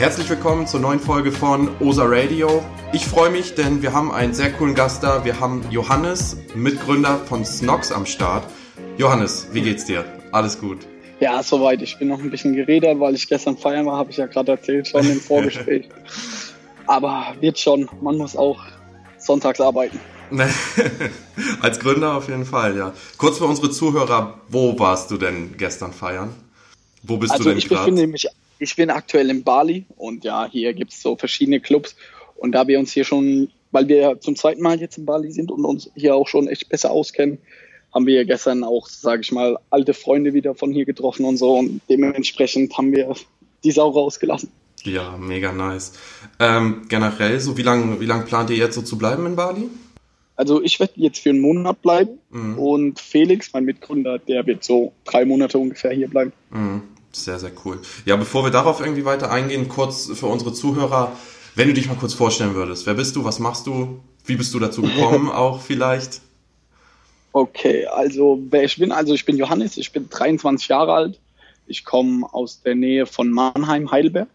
Herzlich willkommen zur neuen Folge von OSA Radio. Ich freue mich, denn wir haben einen sehr coolen Gast da. Wir haben Johannes, Mitgründer von Snox am Start. Johannes, wie geht's dir? Alles gut? Ja, soweit. Ich bin noch ein bisschen geredet, weil ich gestern feiern war, habe ich ja gerade erzählt, schon im Vorgespräch. Aber wird schon, man muss auch sonntags arbeiten. Als Gründer auf jeden Fall, ja. Kurz für unsere Zuhörer, wo warst du denn gestern feiern? Wo bist also du denn ich gerade? Befinde mich, ich bin aktuell in Bali und ja, hier gibt es so verschiedene Clubs. Und da wir uns hier schon, weil wir zum zweiten Mal jetzt in Bali sind und uns hier auch schon echt besser auskennen, haben wir gestern auch, sage ich mal, alte Freunde wieder von hier getroffen und so. Und dementsprechend haben wir die Sau rausgelassen. Ja, mega nice. Ähm, generell, so wie lange wie lang plant ihr jetzt so zu bleiben in Bali? Also ich werde jetzt für einen Monat bleiben mhm. und Felix, mein Mitgründer, der wird so drei Monate ungefähr hier bleiben. Mhm. Sehr, sehr cool. Ja, bevor wir darauf irgendwie weiter eingehen, kurz für unsere Zuhörer, wenn du dich mal kurz vorstellen würdest. Wer bist du? Was machst du? Wie bist du dazu gekommen auch vielleicht? Okay, also wer ich bin, also ich bin Johannes, ich bin 23 Jahre alt. Ich komme aus der Nähe von Mannheim, Heidelberg.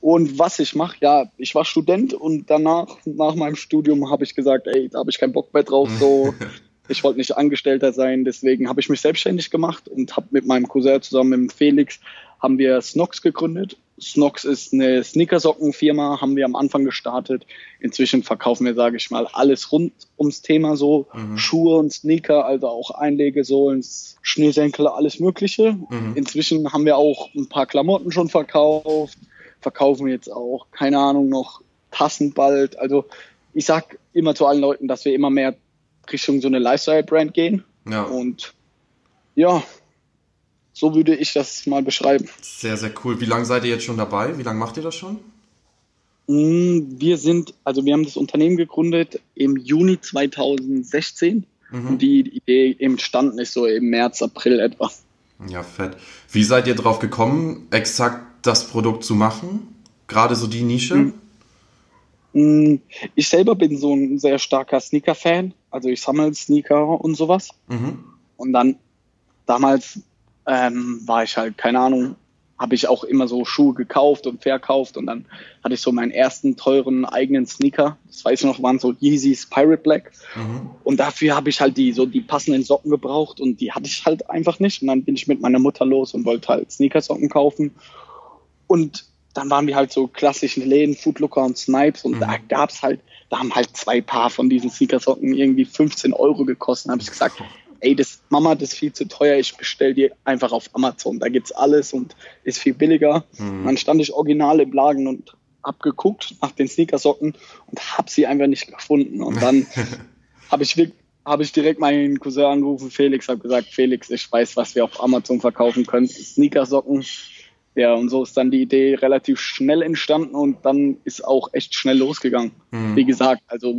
Und was ich mache, ja, ich war Student und danach, nach meinem Studium, habe ich gesagt, ey, da habe ich keinen Bock mehr drauf. So, ich wollte nicht Angestellter sein, deswegen habe ich mich selbstständig gemacht und habe mit meinem Cousin zusammen mit Felix haben wir Snox gegründet. Snox ist eine Sneakersockenfirma, haben wir am Anfang gestartet. Inzwischen verkaufen wir, sage ich mal, alles rund ums Thema so. Mhm. Schuhe und Sneaker, also auch Einlegesohlen, Schnürsenkel, alles Mögliche. Mhm. Inzwischen haben wir auch ein paar Klamotten schon verkauft, verkaufen jetzt auch, keine Ahnung, noch Tassen bald. Also ich sag immer zu allen Leuten, dass wir immer mehr Richtung so eine Lifestyle-Brand gehen. Ja. Und ja, so würde ich das mal beschreiben. Sehr, sehr cool. Wie lange seid ihr jetzt schon dabei? Wie lange macht ihr das schon? Mm, wir sind, also wir haben das Unternehmen gegründet im Juni 2016 mhm. und die Idee entstanden ist so im März, April etwa. Ja, fett. Wie seid ihr drauf gekommen, exakt das Produkt zu machen? Gerade so die Nische? Mhm. Ich selber bin so ein sehr starker Sneaker-Fan. Also ich sammle Sneaker und sowas. Mhm. Und dann damals ähm, war ich halt, keine Ahnung, habe ich auch immer so Schuhe gekauft und verkauft und dann hatte ich so meinen ersten teuren eigenen Sneaker. Das weiß ich noch, waren so Yeezys Pirate Black. Mhm. Und dafür habe ich halt die so die passenden Socken gebraucht und die hatte ich halt einfach nicht. Und dann bin ich mit meiner Mutter los und wollte halt Sneakersocken kaufen. Und dann waren wir halt so klassischen Läden, Footlooker und Snipes und mhm. da gab's halt, da haben halt zwei Paar von diesen Sneakersocken irgendwie 15 Euro gekostet. Da habe ich gesagt, ey, das Mama, das ist viel zu teuer, ich bestell dir einfach auf Amazon. Da gibt's alles und ist viel billiger. Mhm. Dann stand ich original im Laden und hab geguckt nach den Sneakersocken und hab sie einfach nicht gefunden. Und dann habe ich habe ich direkt meinen Cousin angerufen, Felix, habe gesagt, Felix, ich weiß, was wir auf Amazon verkaufen können. Sneakersocken. Ja, und so ist dann die Idee relativ schnell entstanden und dann ist auch echt schnell losgegangen. Mhm. Wie gesagt, also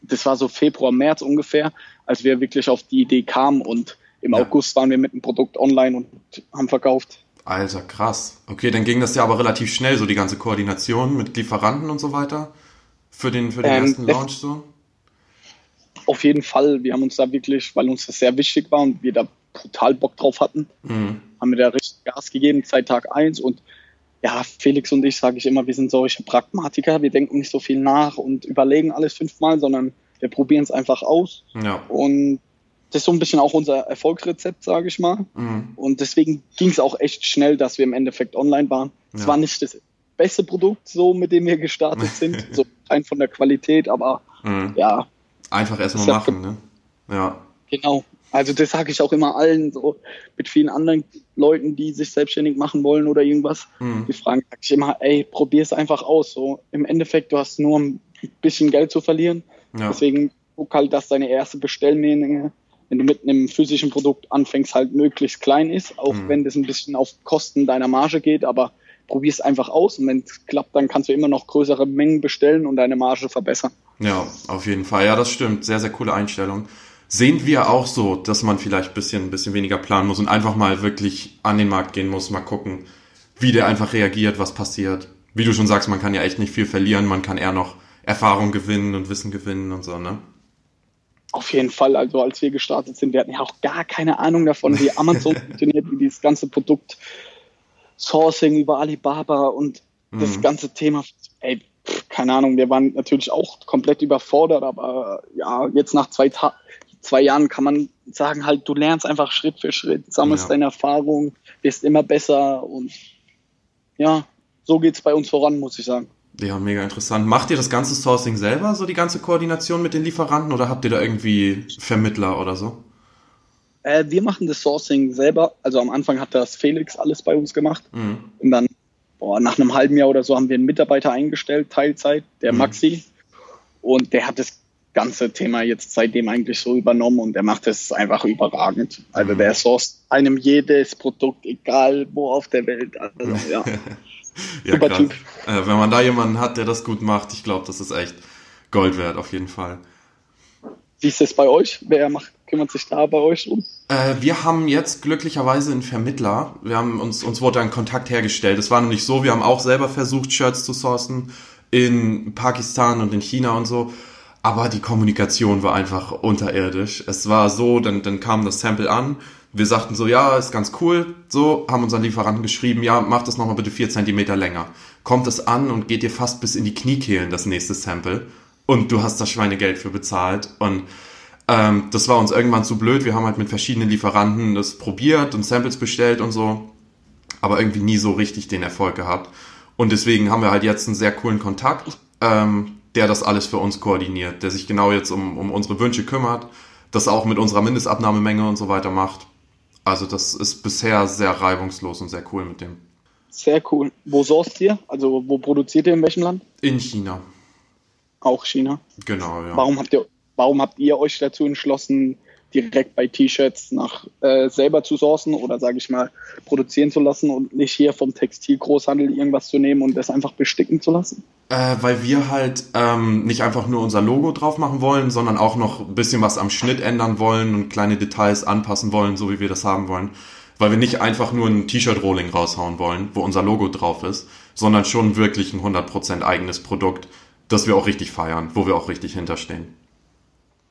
das war so Februar, März ungefähr, als wir wirklich auf die Idee kamen und im ja. August waren wir mit dem Produkt online und haben verkauft. Alter, krass. Okay, dann ging das ja aber relativ schnell, so die ganze Koordination mit Lieferanten und so weiter für den, für den ähm, ersten Launch so? Auf jeden Fall. Wir haben uns da wirklich, weil uns das sehr wichtig war und wir da brutal Bock drauf hatten, mhm. Haben wir da richtig Gas gegeben seit Tag 1 und ja, Felix und ich, sage ich immer, wir sind solche Pragmatiker. Wir denken nicht so viel nach und überlegen alles fünfmal, sondern wir probieren es einfach aus. Ja. Und das ist so ein bisschen auch unser Erfolgsrezept, sage ich mal. Mhm. Und deswegen ging es auch echt schnell, dass wir im Endeffekt online waren. Es ja. war nicht das beste Produkt, so mit dem wir gestartet sind, so rein von der Qualität, aber mhm. ja. Einfach erstmal machen, ne? Ja. Genau. Also das sage ich auch immer allen, so mit vielen anderen Leuten, die sich selbstständig machen wollen oder irgendwas. Mhm. Die fragen sag ich immer, ey, probier es einfach aus. So im Endeffekt, du hast nur ein bisschen Geld zu verlieren. Ja. Deswegen guck halt, dass deine erste Bestellmenge, wenn du mit einem physischen Produkt anfängst, halt möglichst klein ist, auch mhm. wenn das ein bisschen auf Kosten deiner Marge geht, aber probier es einfach aus und wenn es klappt, dann kannst du immer noch größere Mengen bestellen und deine Marge verbessern. Ja, auf jeden Fall. Ja, das stimmt. Sehr, sehr coole Einstellung sehen wir auch so, dass man vielleicht ein bisschen, ein bisschen weniger planen muss und einfach mal wirklich an den Markt gehen muss, mal gucken, wie der einfach reagiert, was passiert. Wie du schon sagst, man kann ja echt nicht viel verlieren, man kann eher noch Erfahrung gewinnen und Wissen gewinnen und so, ne? Auf jeden Fall. Also als wir gestartet sind, wir hatten ja auch gar keine Ahnung davon, wie Amazon funktioniert, wie dieses ganze Produkt Sourcing über Alibaba und das mhm. ganze Thema, ey, keine Ahnung, wir waren natürlich auch komplett überfordert, aber ja, jetzt nach zwei, Ta zwei Jahren kann man sagen, halt, du lernst einfach Schritt für Schritt, sammelst ja. deine Erfahrung, wirst immer besser und ja, so geht es bei uns voran, muss ich sagen. Ja, mega interessant. Macht ihr das ganze Sourcing selber, so die ganze Koordination mit den Lieferanten oder habt ihr da irgendwie Vermittler oder so? Äh, wir machen das Sourcing selber. Also am Anfang hat das Felix alles bei uns gemacht. Mhm. Und dann, boah, nach einem halben Jahr oder so haben wir einen Mitarbeiter eingestellt, Teilzeit, der mhm. Maxi. Und der hat das ganze Thema jetzt seitdem eigentlich so übernommen und der macht es einfach überragend. Also mhm. der sourced einem jedes Produkt, egal wo auf der Welt. Also, ja. ja, Super Typ. Äh, wenn man da jemanden hat, der das gut macht, ich glaube, das ist echt Gold wert, auf jeden Fall. Wie ist es bei euch? Wer macht, kümmert sich da bei euch um? Äh, wir haben jetzt glücklicherweise einen Vermittler. Wir haben uns, uns wurde ein Kontakt hergestellt. Es war nämlich so, wir haben auch selber versucht, Shirts zu sourcen in Pakistan und in China und so. Aber die Kommunikation war einfach unterirdisch. Es war so, dann, dann kam das Sample an. Wir sagten so, ja, ist ganz cool. So, haben unseren Lieferanten geschrieben, ja, mach das nochmal bitte vier Zentimeter länger. Kommt es an und geht dir fast bis in die Kniekehlen, das nächste Sample. Und du hast das Schweinegeld für bezahlt. Und ähm, das war uns irgendwann zu blöd. Wir haben halt mit verschiedenen Lieferanten das probiert und Samples bestellt und so. Aber irgendwie nie so richtig den Erfolg gehabt. Und deswegen haben wir halt jetzt einen sehr coolen Kontakt. Ähm, der das alles für uns koordiniert, der sich genau jetzt um, um unsere Wünsche kümmert, das auch mit unserer Mindestabnahmemenge und so weiter macht. Also das ist bisher sehr reibungslos und sehr cool mit dem. Sehr cool. Wo sourced ihr? Also wo produziert ihr in welchem Land? In China. Auch China? Genau, ja. Warum habt ihr, warum habt ihr euch dazu entschlossen, direkt bei T-Shirts nach äh, selber zu sourcen oder sage ich mal produzieren zu lassen und nicht hier vom Textilgroßhandel irgendwas zu nehmen und das einfach besticken zu lassen? Äh, weil wir halt ähm, nicht einfach nur unser Logo drauf machen wollen, sondern auch noch ein bisschen was am Schnitt ändern wollen und kleine Details anpassen wollen, so wie wir das haben wollen. Weil wir nicht einfach nur ein T-Shirt-Rolling raushauen wollen, wo unser Logo drauf ist, sondern schon wirklich ein 100% eigenes Produkt, das wir auch richtig feiern, wo wir auch richtig hinterstehen.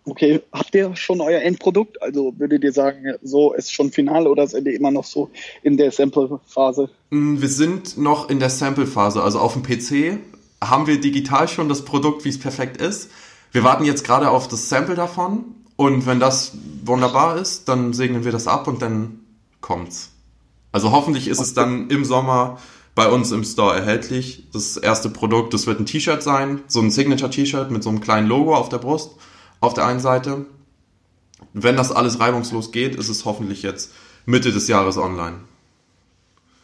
Okay, habt ihr schon euer Endprodukt? Also würdet ihr sagen, so ist schon final oder seid ihr immer noch so in der Sample-Phase? Mm, wir sind noch in der Sample-Phase. Also auf dem PC haben wir digital schon das Produkt, wie es perfekt ist. Wir warten jetzt gerade auf das Sample davon und wenn das wunderbar ist, dann segnen wir das ab und dann kommt's. Also hoffentlich ist es dann im Sommer bei uns im Store erhältlich. Das erste Produkt, das wird ein T-Shirt sein, so ein Signature-T-Shirt mit so einem kleinen Logo auf der Brust auf der einen Seite. Wenn das alles reibungslos geht, ist es hoffentlich jetzt Mitte des Jahres online.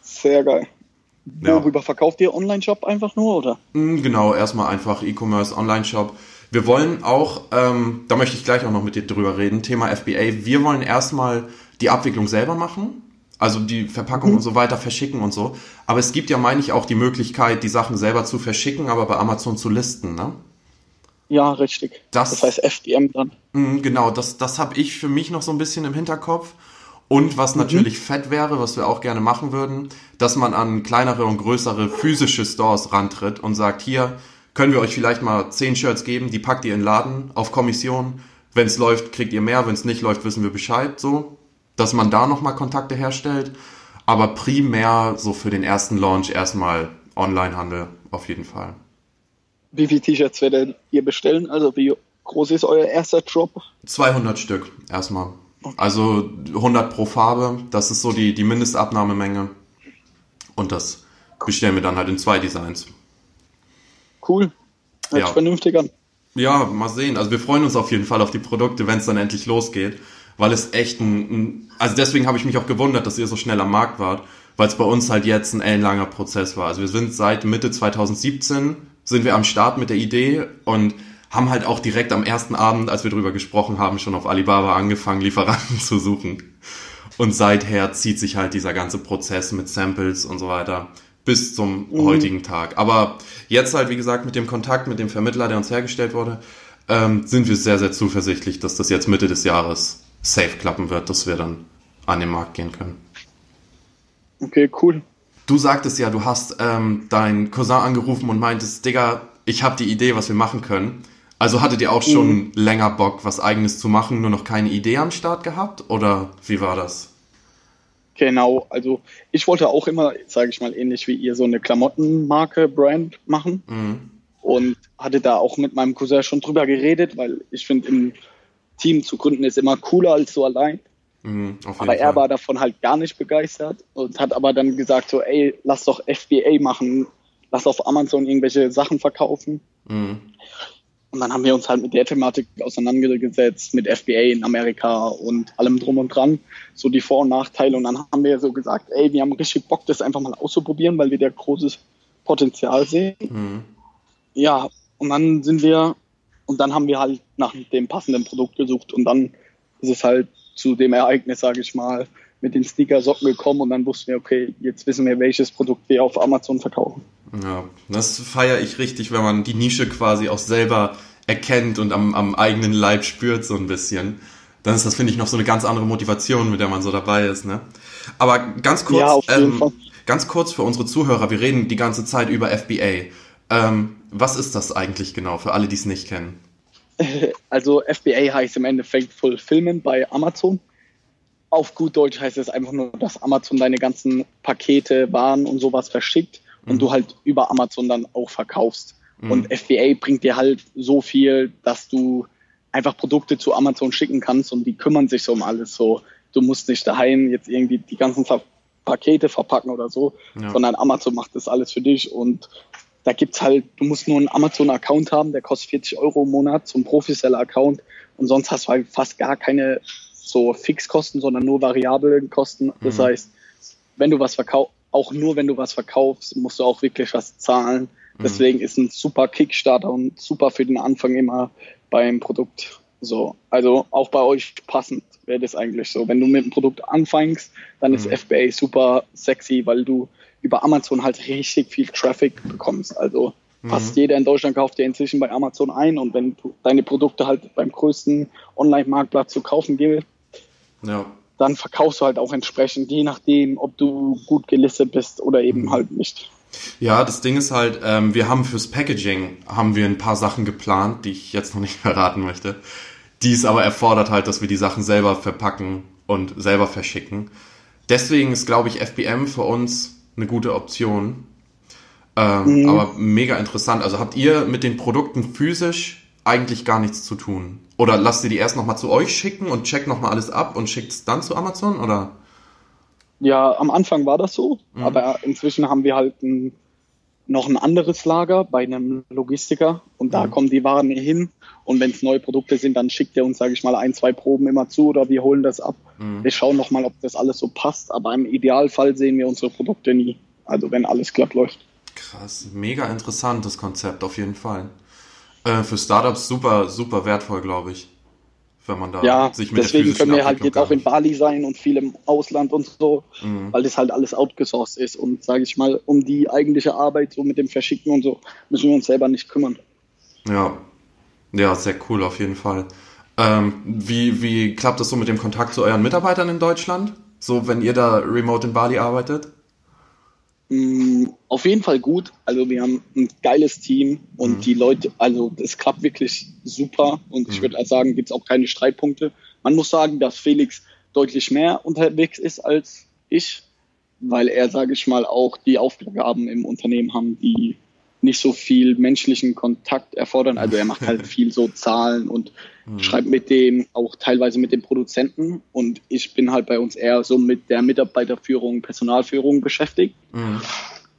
Sehr geil. Worüber ja. verkauft ihr Online-Shop einfach nur, oder? Mm, genau, erstmal einfach E-Commerce, Online-Shop. Wir wollen auch, ähm, da möchte ich gleich auch noch mit dir drüber reden, Thema FBA. Wir wollen erstmal die Abwicklung selber machen, also die Verpackung mhm. und so weiter verschicken und so. Aber es gibt ja, meine ich, auch die Möglichkeit, die Sachen selber zu verschicken, aber bei Amazon zu listen, ne? Ja, richtig. Das, das heißt FDM dann. Mm, genau, das, das habe ich für mich noch so ein bisschen im Hinterkopf. Und was mhm. natürlich fett wäre, was wir auch gerne machen würden, dass man an kleinere und größere physische Stores rantritt und sagt, hier können wir euch vielleicht mal zehn Shirts geben, die packt ihr in den Laden auf Kommission. Wenn es läuft, kriegt ihr mehr, wenn es nicht läuft, wissen wir Bescheid. So, dass man da nochmal Kontakte herstellt. Aber primär so für den ersten Launch erstmal Onlinehandel auf jeden Fall. Wie viele T-Shirts werdet ihr bestellen? Also wie groß ist euer erster Drop? 200 Stück erstmal. Okay. Also 100 pro Farbe, das ist so die, die Mindestabnahmemenge. Und das bestellen wir dann halt in zwei Designs. Cool. Hört ja. vernünftig an. Ja, mal sehen. Also wir freuen uns auf jeden Fall auf die Produkte, wenn es dann endlich losgeht. Weil es echt ein, ein also deswegen habe ich mich auch gewundert, dass ihr so schnell am Markt wart, weil es bei uns halt jetzt ein ellenlanger Prozess war. Also wir sind seit Mitte 2017 sind wir am Start mit der Idee und haben halt auch direkt am ersten Abend, als wir drüber gesprochen haben, schon auf Alibaba angefangen, Lieferanten zu suchen. Und seither zieht sich halt dieser ganze Prozess mit Samples und so weiter bis zum mhm. heutigen Tag. Aber jetzt halt, wie gesagt, mit dem Kontakt mit dem Vermittler, der uns hergestellt wurde, ähm, sind wir sehr, sehr zuversichtlich, dass das jetzt Mitte des Jahres safe klappen wird, dass wir dann an den Markt gehen können. Okay, cool. Du sagtest ja, du hast ähm, deinen Cousin angerufen und meintest, Digga, ich habe die Idee, was wir machen können. Also hattet ihr auch schon mhm. länger Bock, was eigenes zu machen, nur noch keine Idee am Start gehabt? Oder wie war das? Genau, also ich wollte auch immer, sage ich mal, ähnlich wie ihr, so eine Klamottenmarke, Brand machen. Mhm. Und hatte da auch mit meinem Cousin schon drüber geredet, weil ich finde, im Team zu gründen ist immer cooler als so allein. Mhm, aber er war davon halt gar nicht begeistert und hat aber dann gesagt so, ey, lass doch FBA machen, lass auf Amazon irgendwelche Sachen verkaufen. Mhm. Und dann haben wir uns halt mit der Thematik auseinandergesetzt, mit FBA in Amerika und allem drum und dran, so die Vor- und Nachteile. Und dann haben wir so gesagt, ey, wir haben richtig Bock, das einfach mal auszuprobieren, weil wir da großes Potenzial sehen. Mhm. Ja, und dann sind wir, und dann haben wir halt nach dem passenden Produkt gesucht und dann ist es halt zu dem Ereignis, sage ich mal, mit den Sneaker-Socken gekommen und dann wussten wir, okay, jetzt wissen wir, welches Produkt wir auf Amazon verkaufen. Ja, das feiere ich richtig, wenn man die Nische quasi auch selber erkennt und am, am eigenen Leib spürt so ein bisschen. Dann ist das, finde ich, noch so eine ganz andere Motivation, mit der man so dabei ist. Ne? Aber ganz kurz, ja, ähm, ganz kurz für unsere Zuhörer, wir reden die ganze Zeit über FBA. Ähm, was ist das eigentlich genau für alle, die es nicht kennen? Also FBA heißt im Endeffekt Fulfillment bei Amazon. Auf gut Deutsch heißt es einfach nur, dass Amazon deine ganzen Pakete, Waren und sowas verschickt und mhm. du halt über Amazon dann auch verkaufst. Mhm. Und FBA bringt dir halt so viel, dass du einfach Produkte zu Amazon schicken kannst und die kümmern sich so um alles so. Du musst nicht daheim jetzt irgendwie die ganzen Pakete verpacken oder so, ja. sondern Amazon macht das alles für dich und da gibt's halt, du musst nur einen Amazon-Account haben, der kostet 40 Euro im Monat, zum Profiseller-Account und sonst hast du halt fast gar keine so Fixkosten, sondern nur variable Kosten. Das mhm. heißt, wenn du was verkaufst, auch nur wenn du was verkaufst, musst du auch wirklich was zahlen. Mhm. Deswegen ist ein super Kickstarter und super für den Anfang immer beim Produkt so. Also auch bei euch passend wäre das eigentlich so. Wenn du mit dem Produkt anfängst, dann mhm. ist FBA super sexy, weil du über Amazon halt richtig viel Traffic bekommst. Also mhm. fast jeder in Deutschland kauft dir inzwischen bei Amazon ein und wenn du deine Produkte halt beim größten Online-Marktplatz zu kaufen gibst, ja dann verkaufst du halt auch entsprechend, je nachdem, ob du gut gelistet bist oder eben mhm. halt nicht. Ja, das Ding ist halt, ähm, wir haben fürs Packaging haben wir ein paar Sachen geplant, die ich jetzt noch nicht verraten möchte. Die es aber erfordert halt, dass wir die Sachen selber verpacken und selber verschicken. Deswegen ist, glaube ich, FBM für uns eine gute Option. Ähm, mhm. Aber mega interessant. Also habt ihr mit den Produkten physisch eigentlich gar nichts zu tun? Oder lasst ihr die erst nochmal zu euch schicken und checkt nochmal alles ab und schickt es dann zu Amazon? Oder? Ja, am Anfang war das so, mhm. aber inzwischen haben wir halt ein, noch ein anderes Lager bei einem Logistiker und da mhm. kommen die Waren hin und wenn es neue Produkte sind, dann schickt er uns, sage ich mal, ein, zwei Proben immer zu oder wir holen das ab. Mhm. Wir schauen nochmal, ob das alles so passt, aber im Idealfall sehen wir unsere Produkte nie. Also wenn alles glatt läuft. Krass, mega interessantes Konzept auf jeden Fall. Äh, für Startups super, super wertvoll, glaube ich. Wenn man da ja, sich mit deswegen können wir halt jetzt auch in Bali sein und viel im Ausland und so, mhm. weil das halt alles outgesourced ist. Und sage ich mal, um die eigentliche Arbeit so mit dem Verschicken und so müssen wir uns selber nicht kümmern. Ja, ja, sehr cool auf jeden Fall. Ähm, wie, wie klappt das so mit dem Kontakt zu euren Mitarbeitern in Deutschland? So, wenn ihr da remote in Bali arbeitet? Mm, auf jeden Fall gut. Also wir haben ein geiles Team und mhm. die Leute, also es klappt wirklich super und mhm. ich würde sagen, gibt es auch keine Streitpunkte. Man muss sagen, dass Felix deutlich mehr unterwegs ist als ich, weil er, sage ich mal, auch die Aufgaben im Unternehmen haben, die nicht so viel menschlichen Kontakt erfordern. Also er macht halt viel so Zahlen und mhm. schreibt mit dem, auch teilweise mit dem Produzenten. Und ich bin halt bei uns eher so mit der Mitarbeiterführung, Personalführung beschäftigt. Mhm.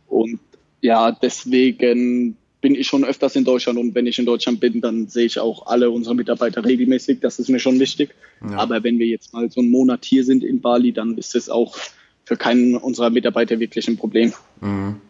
Und ja, deswegen bin ich schon öfters in Deutschland und wenn ich in Deutschland bin, dann sehe ich auch alle unsere Mitarbeiter regelmäßig. Das ist mir schon wichtig. Ja. Aber wenn wir jetzt mal so einen Monat hier sind in Bali, dann ist es auch für keinen unserer Mitarbeiter wirklich ein Problem. Mhm.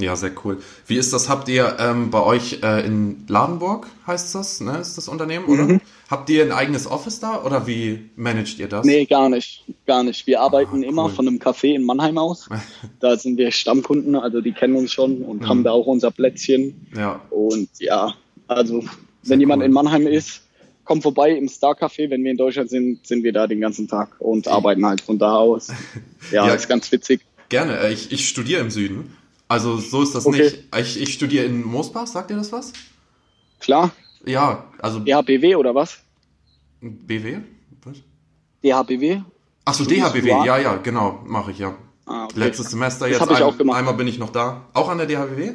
Ja, sehr cool. Wie ist das? Habt ihr ähm, bei euch äh, in Ladenburg, heißt das, ne? Ist das Unternehmen, oder? Mhm. Habt ihr ein eigenes Office da oder wie managt ihr das? Nee, gar nicht. Gar nicht. Wir arbeiten ah, cool. immer von einem Café in Mannheim aus. da sind wir Stammkunden, also die kennen uns schon und mhm. haben da auch unser Plätzchen. Ja. Und ja, also sehr wenn jemand cool. in Mannheim ist, kommt vorbei im Star Café. Wenn wir in Deutschland sind, sind wir da den ganzen Tag und arbeiten halt von da aus. Ja, ja ist ganz witzig. Gerne. Äh, ich, ich studiere im Süden also so ist das okay. nicht. Ich, ich studiere in Moosbach, sagt ihr das was? Klar. Ja, also. DHBW oder was? BW? Was? DHBW? Achso, DHBW, ja, ja, genau, mache ich ja. Ah, okay. Letztes Semester das jetzt. Ich ein, auch gemacht. Einmal bin ich noch da. Auch an der DHBW?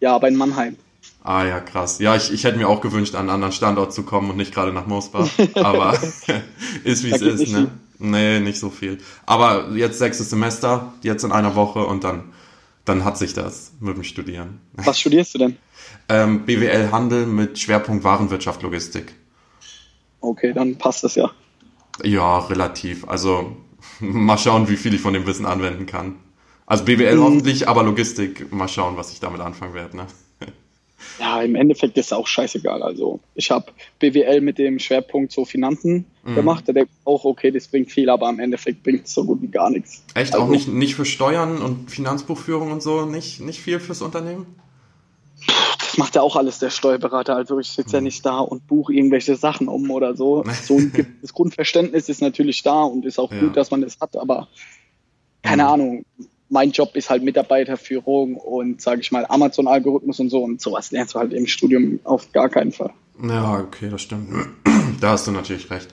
Ja, aber in Mannheim. Ah ja, krass. Ja, ich, ich hätte mir auch gewünscht, an einen anderen Standort zu kommen und nicht gerade nach Mosbach. Aber ist wie es ist, ne? Viel. Nee, nicht so viel. Aber jetzt sechstes Semester, jetzt in einer Woche und dann, dann hat sich das mit dem Studieren. Was studierst du denn? ähm, BWL Handel mit Schwerpunkt Warenwirtschaft Logistik. Okay, dann passt das ja. Ja, relativ. Also mal schauen, wie viel ich von dem Wissen anwenden kann. Also BWL mhm. hoffentlich, aber Logistik, mal schauen, was ich damit anfangen werde. Ne? Ja, im Endeffekt ist es auch scheißegal. Also ich habe BWL mit dem Schwerpunkt so Finanzen mhm. gemacht. Da denke ich auch, okay, das bringt viel, aber im Endeffekt bringt es so gut wie gar nichts. Echt? Also, auch nicht, nicht für Steuern und Finanzbuchführung und so? Nicht, nicht viel fürs Unternehmen? Das macht ja auch alles der Steuerberater. Also ich sitze ja mhm. nicht da und buche irgendwelche Sachen um oder so. So ein das Grundverständnis ist natürlich da und ist auch ja. gut, dass man das hat, aber keine mhm. Ahnung mein Job ist halt Mitarbeiterführung und, sage ich mal, Amazon-Algorithmus und so. Und sowas lernst du halt im Studium auf gar keinen Fall. Ja, okay, das stimmt. Da hast du natürlich recht.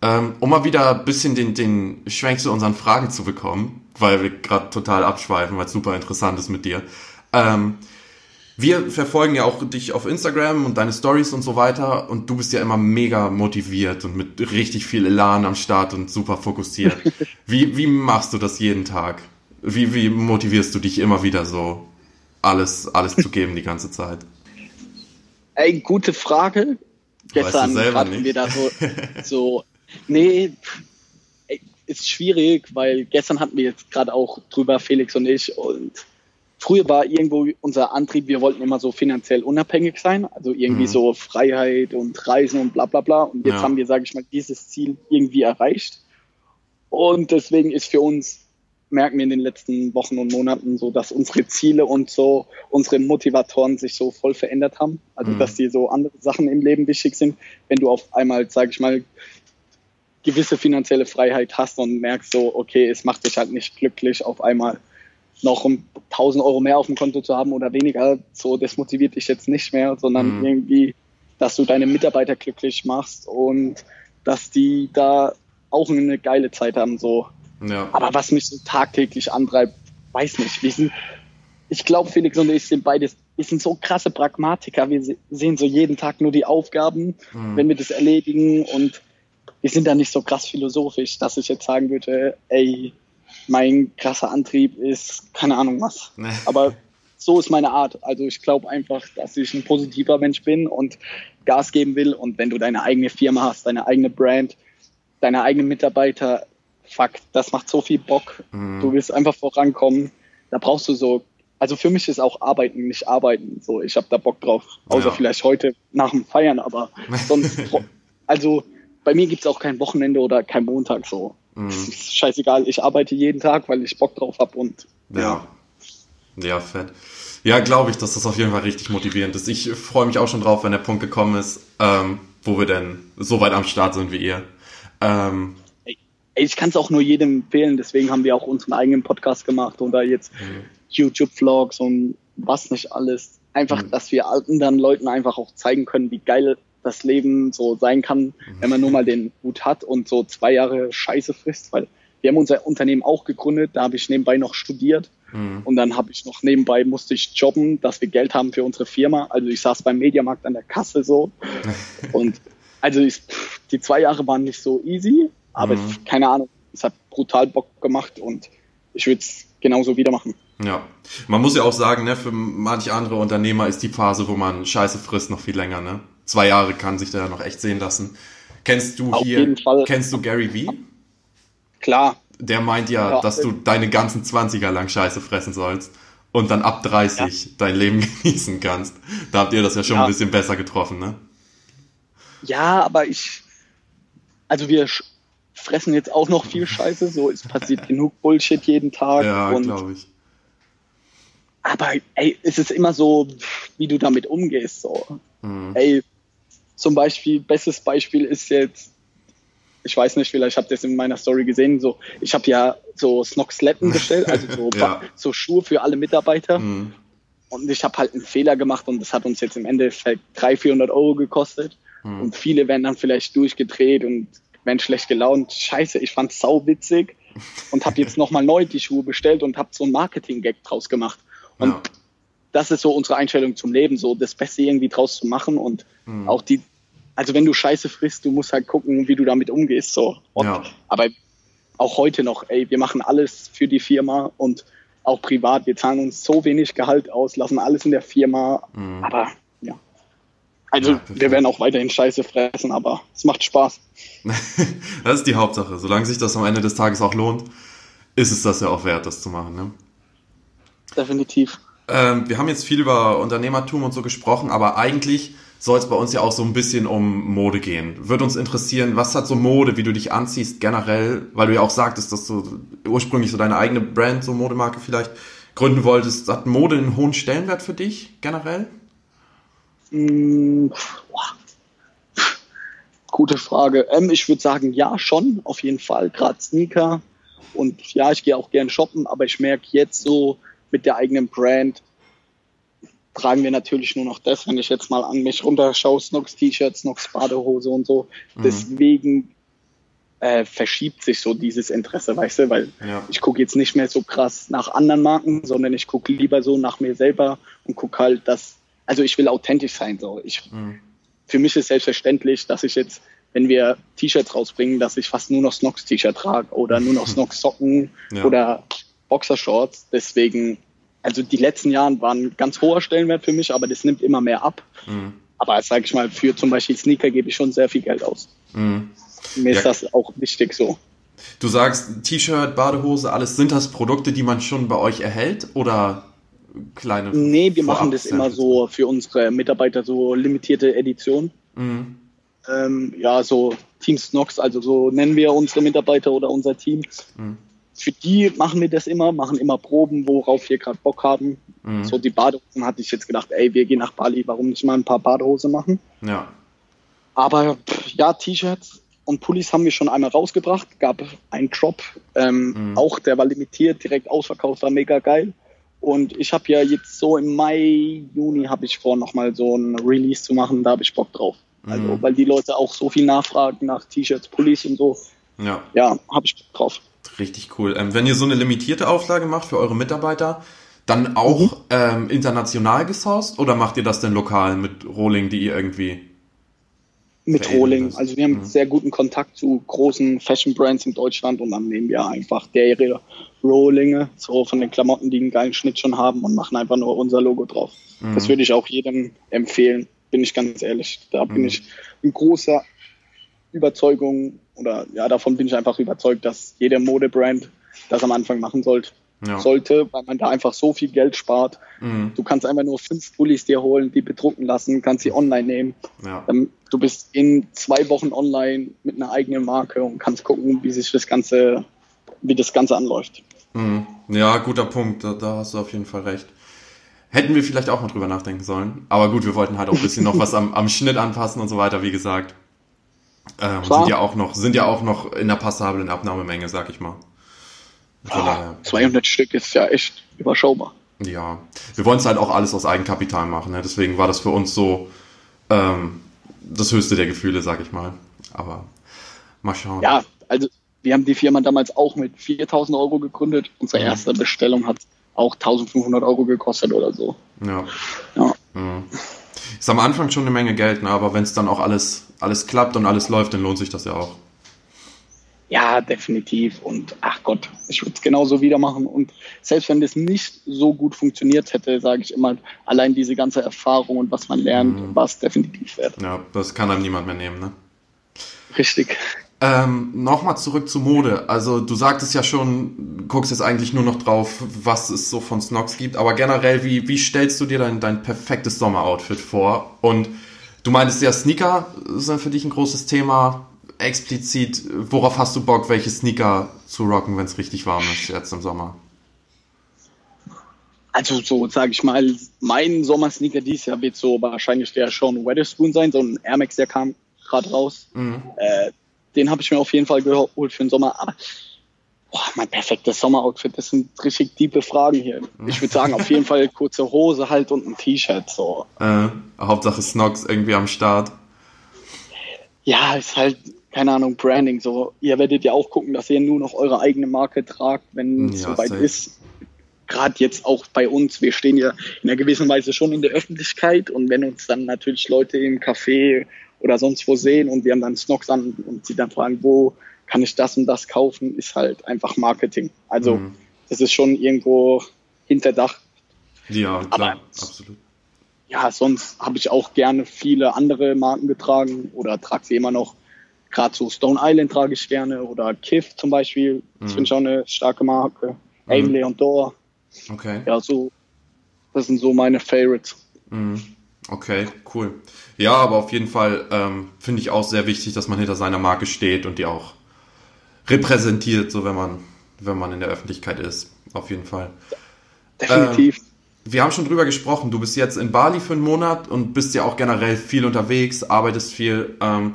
Ähm, um mal wieder ein bisschen den, den Schwenk zu unseren Fragen zu bekommen, weil wir gerade total abschweifen, weil es super interessant ist mit dir. Ähm, wir verfolgen ja auch dich auf Instagram und deine Stories und so weiter und du bist ja immer mega motiviert und mit richtig viel Elan am Start und super fokussiert. wie, wie machst du das jeden Tag? Wie, wie motivierst du dich immer wieder so, alles, alles zu geben die ganze Zeit? Ey, gute Frage. Gestern hatten nicht? wir da so, so nee, ist schwierig, weil gestern hatten wir jetzt gerade auch drüber, Felix und ich, und früher war irgendwo unser Antrieb, wir wollten immer so finanziell unabhängig sein, also irgendwie mhm. so Freiheit und Reisen und bla bla bla. Und jetzt ja. haben wir, sage ich mal, dieses Ziel irgendwie erreicht. Und deswegen ist für uns merken wir in den letzten Wochen und Monaten so, dass unsere Ziele und so unsere Motivatoren sich so voll verändert haben. Also mhm. dass die so andere Sachen im Leben wichtig sind. Wenn du auf einmal, sage ich mal, gewisse finanzielle Freiheit hast und merkst so, okay, es macht dich halt nicht glücklich, auf einmal noch ein 1000 Euro mehr auf dem Konto zu haben oder weniger, so das motiviert dich jetzt nicht mehr, sondern mhm. irgendwie, dass du deine Mitarbeiter glücklich machst und dass die da auch eine geile Zeit haben, so ja. Aber was mich so tagtäglich antreibt, weiß nicht. Sind, ich glaube, Felix und ich sind beides, wir sind so krasse Pragmatiker. Wir sehen so jeden Tag nur die Aufgaben, mhm. wenn wir das erledigen und wir sind da nicht so krass philosophisch, dass ich jetzt sagen würde, ey, mein krasser Antrieb ist keine Ahnung was. Nee. Aber so ist meine Art. Also ich glaube einfach, dass ich ein positiver Mensch bin und Gas geben will. Und wenn du deine eigene Firma hast, deine eigene Brand, deine eigenen Mitarbeiter, fuck, das macht so viel Bock. Mhm. Du willst einfach vorankommen. Da brauchst du so, also für mich ist auch Arbeiten nicht Arbeiten. So, ich habe da Bock drauf. Außer ja. vielleicht heute nach dem Feiern, aber sonst, also bei mir gibt es auch kein Wochenende oder kein Montag so. Mhm. ist scheißegal, ich arbeite jeden Tag, weil ich Bock drauf habe und. Ja. Ja, fett. Ja, glaube ich, dass das auf jeden Fall richtig motivierend ist. Ich freue mich auch schon drauf, wenn der Punkt gekommen ist, ähm, wo wir denn so weit am Start sind wie ihr. Ähm, ich kann es auch nur jedem empfehlen, deswegen haben wir auch unseren eigenen Podcast gemacht oder jetzt mhm. YouTube-Vlogs und was nicht alles. Einfach, mhm. dass wir anderen Leuten einfach auch zeigen können, wie geil das Leben so sein kann, mhm. wenn man nur mal den Hut hat und so zwei Jahre Scheiße frisst, weil wir haben unser Unternehmen auch gegründet, da habe ich nebenbei noch studiert mhm. und dann habe ich noch nebenbei musste ich jobben, dass wir Geld haben für unsere Firma. Also ich saß beim Mediamarkt an der Kasse so und also ich, die zwei Jahre waren nicht so easy, aber mhm. ich, keine Ahnung, es hat brutal Bock gemacht und ich würde es genauso wieder machen. Ja, man muss ja auch sagen, ne, für manche andere Unternehmer ist die Phase, wo man Scheiße frisst, noch viel länger. Ne? Zwei Jahre kann sich da ja noch echt sehen lassen. Kennst du Auf hier, kennst du Gary Vee? Klar. Der meint ja, ja, dass du deine ganzen 20er lang Scheiße fressen sollst und dann ab 30 ja. dein Leben genießen kannst. Da habt ihr das ja schon ja. ein bisschen besser getroffen, ne? Ja, aber ich, also wir fressen jetzt auch noch viel Scheiße. So, es passiert genug Bullshit jeden Tag. Ja, glaube ich. Aber ey, es ist immer so, wie du damit umgehst. So. Mhm. Ey, zum Beispiel, bestes Beispiel ist jetzt, ich weiß nicht, vielleicht habt ihr es in meiner Story gesehen, so, ich habe ja so Snoxletten bestellt, also so, ja. so Schuhe für alle Mitarbeiter. Mhm. Und ich habe halt einen Fehler gemacht und das hat uns jetzt im Endeffekt 300, 400 Euro gekostet. Mhm. Und viele werden dann vielleicht durchgedreht und wären schlecht gelaunt. Scheiße, ich fand's sau witzig und habe jetzt nochmal neu die Schuhe bestellt und habe so ein Marketing-Gag draus gemacht. Und ja. das ist so unsere Einstellung zum Leben, so das Beste irgendwie draus zu machen und mhm. auch die, also wenn du Scheiße frisst, du musst halt gucken, wie du damit umgehst. So. Und, ja. Aber auch heute noch, ey, wir machen alles für die Firma und auch privat. Wir zahlen uns so wenig Gehalt aus, lassen alles in der Firma. Mhm. Aber. Also ja, wir werden auch weiterhin Scheiße fressen, aber es macht Spaß. das ist die Hauptsache. Solange sich das am Ende des Tages auch lohnt, ist es das ja auch wert, das zu machen. Ne? Definitiv. Ähm, wir haben jetzt viel über Unternehmertum und so gesprochen, aber eigentlich soll es bei uns ja auch so ein bisschen um Mode gehen. Würde uns interessieren, was hat so Mode, wie du dich anziehst generell, weil du ja auch sagtest, dass du ursprünglich so deine eigene Brand, so Modemarke vielleicht gründen wolltest. Hat Mode einen hohen Stellenwert für dich generell? Mmh, Gute Frage. Ähm, ich würde sagen, ja, schon, auf jeden Fall. Gerade Sneaker. Und ja, ich gehe auch gern shoppen, aber ich merke jetzt so mit der eigenen Brand, tragen wir natürlich nur noch das, wenn ich jetzt mal an mich runterschaue, Snox T-Shirts, Snox Badehose und so. Mhm. Deswegen äh, verschiebt sich so dieses Interesse, weißt du, weil ja. ich gucke jetzt nicht mehr so krass nach anderen Marken, sondern ich gucke lieber so nach mir selber und gucke halt, dass, also ich will authentisch sein, so. Ich, mhm. Für mich ist selbstverständlich, dass ich jetzt, wenn wir T-Shirts rausbringen, dass ich fast nur noch Snox T-Shirt trage oder nur noch Snox Socken ja. oder Boxershorts. Deswegen also die letzten Jahre waren ein ganz hoher Stellenwert für mich, aber das nimmt immer mehr ab. Mhm. Aber sage ich mal, für zum Beispiel Sneaker gebe ich schon sehr viel Geld aus. Mhm. Mir ja. ist das auch wichtig so. Du sagst T-Shirt, Badehose, alles, sind das Produkte, die man schon bei euch erhält oder kleine? Nee, wir machen das immer so für unsere Mitarbeiter, so limitierte Edition. Mhm. Ähm, ja, so Team Snox, also so nennen wir unsere Mitarbeiter oder unser Team. Mhm für die machen wir das immer, machen immer Proben, worauf wir gerade Bock haben. Mhm. So die Badehosen hatte ich jetzt gedacht, ey, wir gehen nach Bali, warum nicht mal ein paar Badehosen machen? Ja. Aber ja, T-Shirts und Pullis haben wir schon einmal rausgebracht, gab einen Drop, ähm, mhm. auch der war limitiert, direkt ausverkauft, war mega geil. Und ich habe ja jetzt so im Mai, Juni habe ich vor, nochmal so ein Release zu machen, da habe ich Bock drauf. Also, mhm. weil die Leute auch so viel nachfragen nach T-Shirts, Pullis und so. Ja, ja habe ich Bock drauf. Richtig cool. Ähm, wenn ihr so eine limitierte Auflage macht für eure Mitarbeiter, dann auch mhm. ähm, international gesourced oder macht ihr das denn lokal mit Rohling, die ihr irgendwie? Mit Rohling. Also wir haben mhm. sehr guten Kontakt zu großen Fashion Brands in Deutschland und dann nehmen wir einfach deren Rohlinge, so von den Klamotten, die einen geilen Schnitt schon haben und machen einfach nur unser Logo drauf. Mhm. Das würde ich auch jedem empfehlen, bin ich ganz ehrlich. Da bin mhm. ich ein großer Überzeugung oder ja, davon bin ich einfach überzeugt, dass jeder Modebrand das am Anfang machen sollte. Ja. Sollte, weil man da einfach so viel Geld spart. Mhm. Du kannst einfach nur fünf Pullis dir holen, die bedrucken lassen, kannst sie online nehmen. Ja. Ähm, du bist in zwei Wochen online mit einer eigenen Marke und kannst gucken, wie sich das Ganze, wie das Ganze anläuft. Mhm. Ja, guter Punkt. Da, da, hast du auf jeden Fall recht. Hätten wir vielleicht auch mal drüber nachdenken sollen. Aber gut, wir wollten halt auch ein bisschen noch was am, am Schnitt anpassen und so weiter, wie gesagt. Ähm, sind ja auch noch, sind ja auch noch in der passablen Abnahmemenge, sag ich mal. Ah, 200 Stück ist ja echt überschaubar. Ja, wir wollen es halt auch alles aus Eigenkapital machen, ne? deswegen war das für uns so ähm, das höchste der Gefühle, sag ich mal. Aber mal schauen. Ja, also wir haben die Firma damals auch mit 4000 Euro gegründet. Unsere mhm. erste Bestellung hat auch 1500 Euro gekostet oder so. Ja. ja. Mhm. Ist am Anfang schon eine Menge Geld, ne? aber wenn es dann auch alles, alles klappt und alles läuft, dann lohnt sich das ja auch. Ja, definitiv. Und ach Gott, ich würde es genauso wieder machen. Und selbst wenn das nicht so gut funktioniert hätte, sage ich immer, allein diese ganze Erfahrung und was man lernt, mhm. war es definitiv wert. Ja, das kann einem niemand mehr nehmen, ne? Richtig. Ähm, Nochmal zurück zu Mode. Also du sagtest ja schon, guckst jetzt eigentlich nur noch drauf, was es so von Snox gibt, aber generell, wie, wie stellst du dir dein, dein perfektes Sommeroutfit vor? Und du meintest ja, Sneaker sind für dich ein großes Thema. Explizit, worauf hast du Bock, welche Sneaker zu rocken, wenn es richtig warm ist jetzt im Sommer? Also so, sage ich mal, mein Sommersneaker dieses Jahr wird so wahrscheinlich der Sean Weatherspoon sein, so ein Air Max, der kam gerade raus. Mhm. Äh, den habe ich mir auf jeden Fall geholt für den Sommer. Aber boah, mein perfektes Sommeroutfit, das sind richtig tiefe Fragen hier. Ich würde sagen, auf jeden Fall kurze Hose halt und ein T-Shirt. So. Äh, Hauptsache Snox irgendwie am Start. Ja, ist halt, keine Ahnung, Branding. So, ihr werdet ja auch gucken, dass ihr nur noch eure eigene Marke tragt, wenn es ja, soweit safe. ist. Gerade jetzt auch bei uns, wir stehen ja in einer gewissen Weise schon in der Öffentlichkeit und wenn uns dann natürlich Leute im Café oder sonst wo sehen und wir haben dann Snox an und sie dann fragen, wo kann ich das und das kaufen, ist halt einfach Marketing. Also mhm. das ist schon irgendwo hinterdacht. Ja, klar, Aber, absolut. Ja, sonst habe ich auch gerne viele andere Marken getragen oder trage sie immer noch. Gerade so Stone Island trage ich gerne oder Kiff zum Beispiel. Das mhm. finde ich auch eine starke Marke. Mhm. Aim Leon Dor. Okay. Ja, so, das sind so meine Favorites. Mhm. Okay, cool. Ja, aber auf jeden Fall ähm, finde ich auch sehr wichtig, dass man hinter seiner Marke steht und die auch repräsentiert, so wenn man, wenn man in der Öffentlichkeit ist. Auf jeden Fall. Definitiv. Ähm, wir haben schon drüber gesprochen. Du bist jetzt in Bali für einen Monat und bist ja auch generell viel unterwegs, arbeitest viel. Ähm,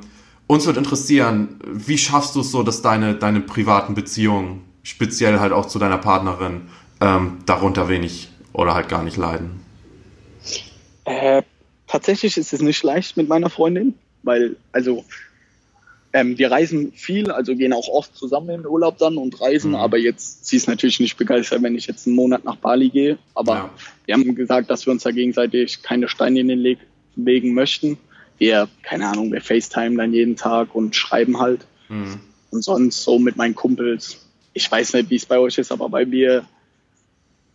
uns wird interessieren, wie schaffst du es so, dass deine, deine privaten Beziehungen, speziell halt auch zu deiner Partnerin, ähm, darunter wenig oder halt gar nicht leiden? Äh, tatsächlich ist es nicht leicht mit meiner Freundin, weil, also, ähm, wir reisen viel, also gehen auch oft zusammen in den Urlaub dann und reisen, mhm. aber jetzt, sie ist natürlich nicht begeistert, wenn ich jetzt einen Monat nach Bali gehe, aber ja. wir haben gesagt, dass wir uns da gegenseitig keine Steine in den Leg legen möchten. Wir, keine Ahnung, wir FaceTime dann jeden Tag und schreiben halt. Mhm. Und sonst so mit meinen Kumpels. Ich weiß nicht, wie es bei euch ist, aber bei mir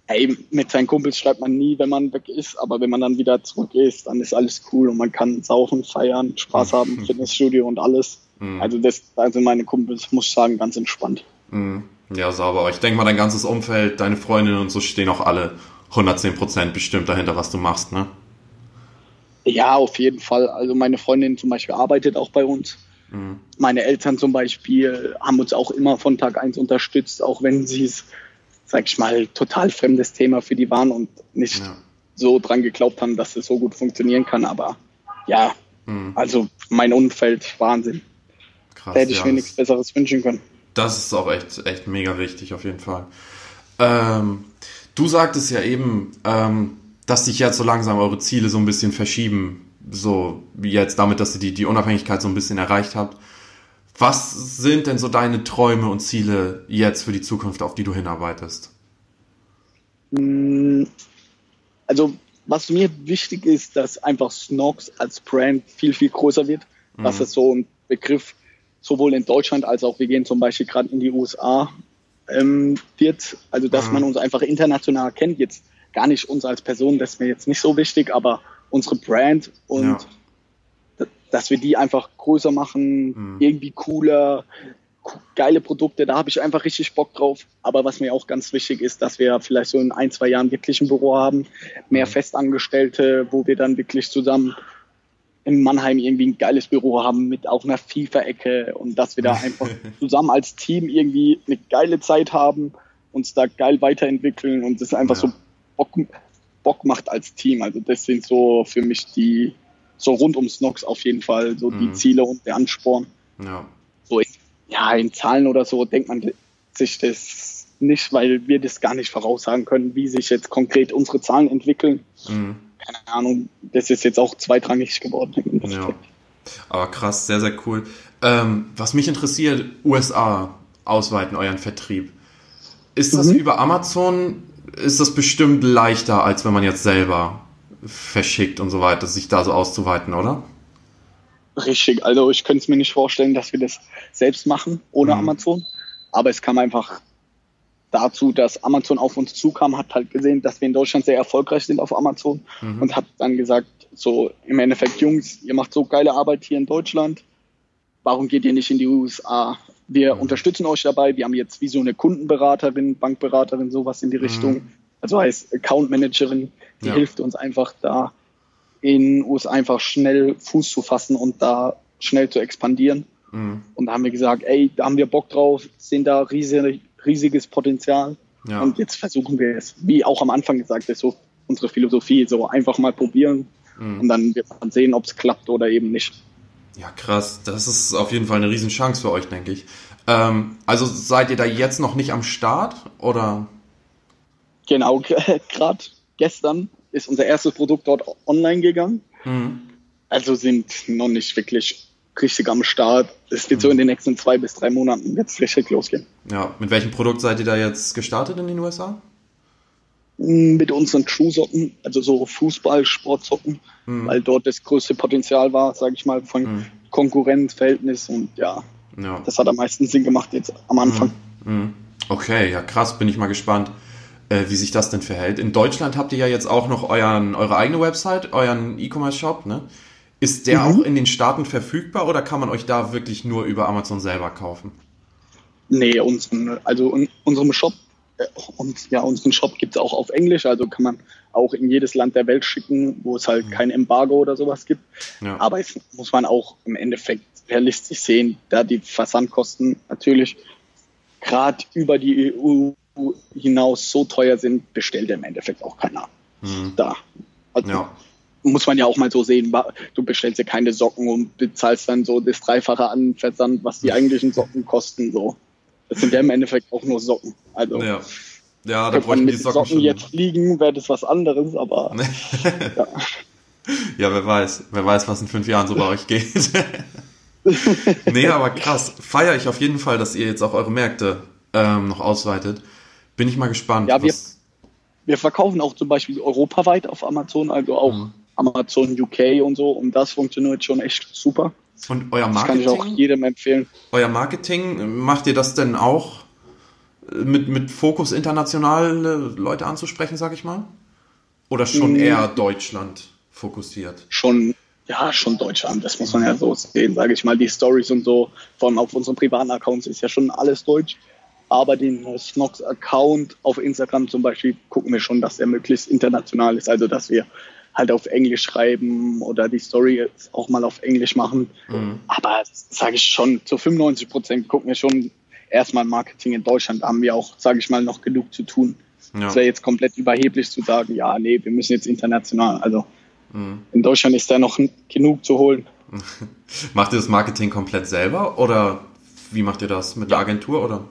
ey, mit seinen Kumpels schreibt man nie, wenn man weg ist, aber wenn man dann wieder zurück ist, dann ist alles cool und man kann saufen, feiern, Spaß mhm. haben, Fitnessstudio und alles. Mhm. Also das, also meine Kumpels, muss ich sagen, ganz entspannt. Mhm. Ja, sauber. Ich denke mal, dein ganzes Umfeld, deine Freundinnen und so stehen auch alle 110% bestimmt dahinter, was du machst, ne? Ja, auf jeden Fall. Also meine Freundin zum Beispiel arbeitet auch bei uns. Mhm. Meine Eltern zum Beispiel haben uns auch immer von Tag eins unterstützt, auch wenn sie es sag ich mal, total fremdes Thema für die waren und nicht ja. so dran geglaubt haben, dass es so gut funktionieren kann. Aber ja, mhm. also mein Umfeld, Wahnsinn. Krass, da hätte ich ja, mir nichts Besseres wünschen können. Das ist auch echt, echt mega wichtig, auf jeden Fall. Ähm, du sagtest ja eben, ähm, dass sich jetzt so langsam eure Ziele so ein bisschen verschieben. So wie jetzt damit, dass ihr die, die Unabhängigkeit so ein bisschen erreicht habt. Was sind denn so deine Träume und Ziele jetzt für die Zukunft, auf die du hinarbeitest? Mm, also, was mir wichtig ist, dass einfach Snox als Brand viel, viel größer wird. Mhm. Dass es so ein Begriff sowohl in Deutschland als auch wir gehen zum Beispiel gerade in die USA ähm, wird. Also, dass mhm. man uns einfach international kennt. Jetzt gar nicht uns als Person, das ist mir jetzt nicht so wichtig, aber unsere Brand und ja dass wir die einfach größer machen, mhm. irgendwie cooler, geile Produkte, da habe ich einfach richtig Bock drauf. Aber was mir auch ganz wichtig ist, dass wir vielleicht so in ein, zwei Jahren wirklich ein Büro haben, mehr mhm. Festangestellte, wo wir dann wirklich zusammen in Mannheim irgendwie ein geiles Büro haben mit auch einer FIFA-Ecke und dass wir da einfach zusammen als Team irgendwie eine geile Zeit haben, uns da geil weiterentwickeln und es einfach ja. so Bock, Bock macht als Team. Also das sind so für mich die, so rund um Snox auf jeden Fall so mhm. die Ziele und der Ansporn. Ja. So in, ja, in Zahlen oder so denkt man sich das nicht, weil wir das gar nicht voraussagen können, wie sich jetzt konkret unsere Zahlen entwickeln. Mhm. Keine Ahnung, das ist jetzt auch zweitrangig geworden. Ja. Aber krass, sehr, sehr cool. Ähm, was mich interessiert, USA ausweiten euren Vertrieb. Ist das mhm. über Amazon? Ist das bestimmt leichter, als wenn man jetzt selber verschickt und so weiter, sich da so auszuweiten, oder? Richtig, also ich könnte es mir nicht vorstellen, dass wir das selbst machen ohne mhm. Amazon. Aber es kam einfach dazu, dass Amazon auf uns zukam, hat halt gesehen, dass wir in Deutschland sehr erfolgreich sind auf Amazon mhm. und hat dann gesagt, so im Endeffekt, Jungs, ihr macht so geile Arbeit hier in Deutschland, warum geht ihr nicht in die USA? Wir mhm. unterstützen euch dabei, wir haben jetzt wie so eine Kundenberaterin, Bankberaterin, sowas in die mhm. Richtung, also heißt Account Managerin, die ja. hilft uns einfach da in USA einfach schnell Fuß zu fassen und da schnell zu expandieren. Mhm. Und da haben wir gesagt, ey, da haben wir Bock drauf, sehen da riesig, riesiges Potenzial. Ja. Und jetzt versuchen wir es, wie auch am Anfang gesagt ist, so unsere Philosophie, so einfach mal probieren mhm. und dann wird man sehen, ob es klappt oder eben nicht. Ja, krass. Das ist auf jeden Fall eine Riesenchance für euch, denke ich. Ähm, also seid ihr da jetzt noch nicht am Start oder? Genau, gerade gestern ist unser erstes Produkt dort online gegangen. Mhm. Also sind noch nicht wirklich richtig am Start. Es wird so in den nächsten zwei bis drei Monaten jetzt richtig losgehen. Ja, mit welchem Produkt seid ihr da jetzt gestartet in den USA? Mit unseren True-Socken, also so Fußball-Sportsocken, mhm. weil dort das größte Potenzial war, sage ich mal, von mhm. Konkurrenzverhältnis und ja, ja, das hat am meisten Sinn gemacht jetzt am Anfang. Mhm. Okay, ja krass, bin ich mal gespannt, äh, wie sich das denn verhält. In Deutschland habt ihr ja jetzt auch noch euren, eure eigene Website, euren E-Commerce-Shop, ne? Ist der mhm. auch in den Staaten verfügbar oder kann man euch da wirklich nur über Amazon selber kaufen? Nee, unseren, also in unserem Shop und ja, unseren Shop gibt es auch auf Englisch, also kann man auch in jedes Land der Welt schicken, wo es halt mhm. kein Embargo oder sowas gibt. Ja. Aber es muss man auch im Endeffekt realistisch sehen, da die Versandkosten natürlich gerade über die EU hinaus so teuer sind, bestellt im Endeffekt auch keiner mhm. da. Also ja. muss man ja auch mal so sehen, du bestellst dir keine Socken und bezahlst dann so das Dreifache an Versand, was die eigentlichen Socken kosten. So. Das sind ja im Endeffekt auch nur Socken. Also ja. Ja, da bräuchten die Socken, Socken jetzt liegen, wäre das was anderes, aber ja. ja, wer weiß. Wer weiß, was in fünf Jahren so bei euch geht. nee, aber krass. Feiere ich auf jeden Fall, dass ihr jetzt auch eure Märkte ähm, noch ausweitet. Bin ich mal gespannt. Ja, wir, wir verkaufen auch zum Beispiel europaweit auf Amazon, also auch mhm. Amazon UK und so. Und das funktioniert schon echt super. Und euer Marketing? Das kann ich auch jedem empfehlen. Euer Marketing, macht ihr das denn auch mit, mit Fokus internationale Leute anzusprechen, sag ich mal? Oder schon mhm. eher Deutschland fokussiert? Schon ja, schon Deutschland, das muss man ja so sehen, sage ich mal. Die Stories und so, allem auf unseren privaten Accounts ist ja schon alles Deutsch. Aber den Snox-Account auf Instagram zum Beispiel gucken wir schon, dass er möglichst international ist. Also, dass wir halt auf Englisch schreiben oder die Story auch mal auf Englisch machen. Mhm. Aber sage ich schon, zu 95 Prozent gucken wir schon erstmal Marketing in Deutschland. Da haben wir auch, sage ich mal, noch genug zu tun. Ja. Es wäre jetzt komplett überheblich zu sagen, ja, nee, wir müssen jetzt international. Also Mhm. In Deutschland ist da noch genug zu holen. macht ihr das Marketing komplett selber oder wie macht ihr das? Mit der Agentur oder?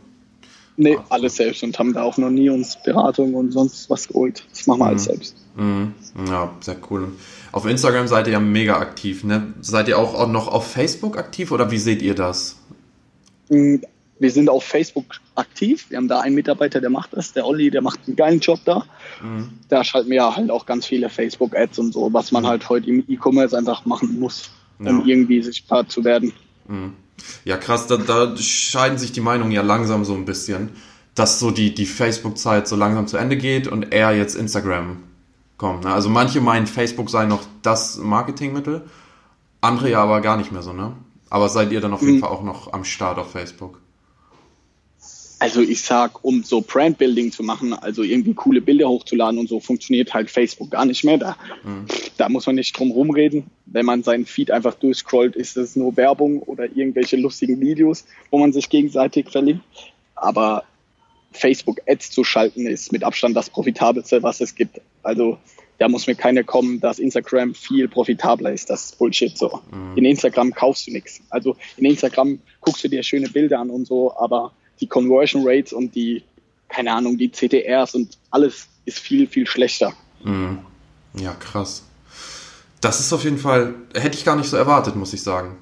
Nee, alles selbst und haben da auch noch nie uns Beratung und sonst was geholt. Das machen wir mhm. alles selbst. Mhm. Ja, sehr cool. Auf Instagram seid ihr ja mega aktiv, ne? Seid ihr auch noch auf Facebook aktiv oder wie seht ihr das? Mhm, wir sind auf Facebook aktiv. Wir haben da einen Mitarbeiter, der macht das, der Olli, der macht einen geilen Job da. Mhm. Da schalten wir halt auch ganz viele Facebook-Ads und so, was man mhm. halt heute im E-Commerce einfach machen muss, um ja. irgendwie sichtbar zu werden. Mhm. Ja, krass, da, da scheiden sich die Meinungen ja langsam so ein bisschen, dass so die, die Facebook-Zeit so langsam zu Ende geht und eher jetzt Instagram kommt. Ne? Also manche meinen, Facebook sei noch das Marketingmittel, andere ja aber gar nicht mehr so, ne? Aber seid ihr dann auf jeden mhm. Fall auch noch am Start auf Facebook? Also ich sag, um so Brandbuilding zu machen, also irgendwie coole Bilder hochzuladen und so, funktioniert halt Facebook gar nicht mehr. Da, mhm. da muss man nicht drum rumreden. Wenn man seinen Feed einfach durchscrollt, ist es nur Werbung oder irgendwelche lustigen Videos, wo man sich gegenseitig verlinkt. Aber Facebook Ads zu schalten ist mit Abstand das profitabelste, was es gibt. Also da muss mir keiner kommen, dass Instagram viel profitabler ist. Das ist Bullshit so. Mhm. In Instagram kaufst du nichts. Also in Instagram guckst du dir schöne Bilder an und so, aber die Conversion Rates und die, keine Ahnung, die CTRs und alles ist viel, viel schlechter. Mhm. Ja, krass. Das ist auf jeden Fall, hätte ich gar nicht so erwartet, muss ich sagen.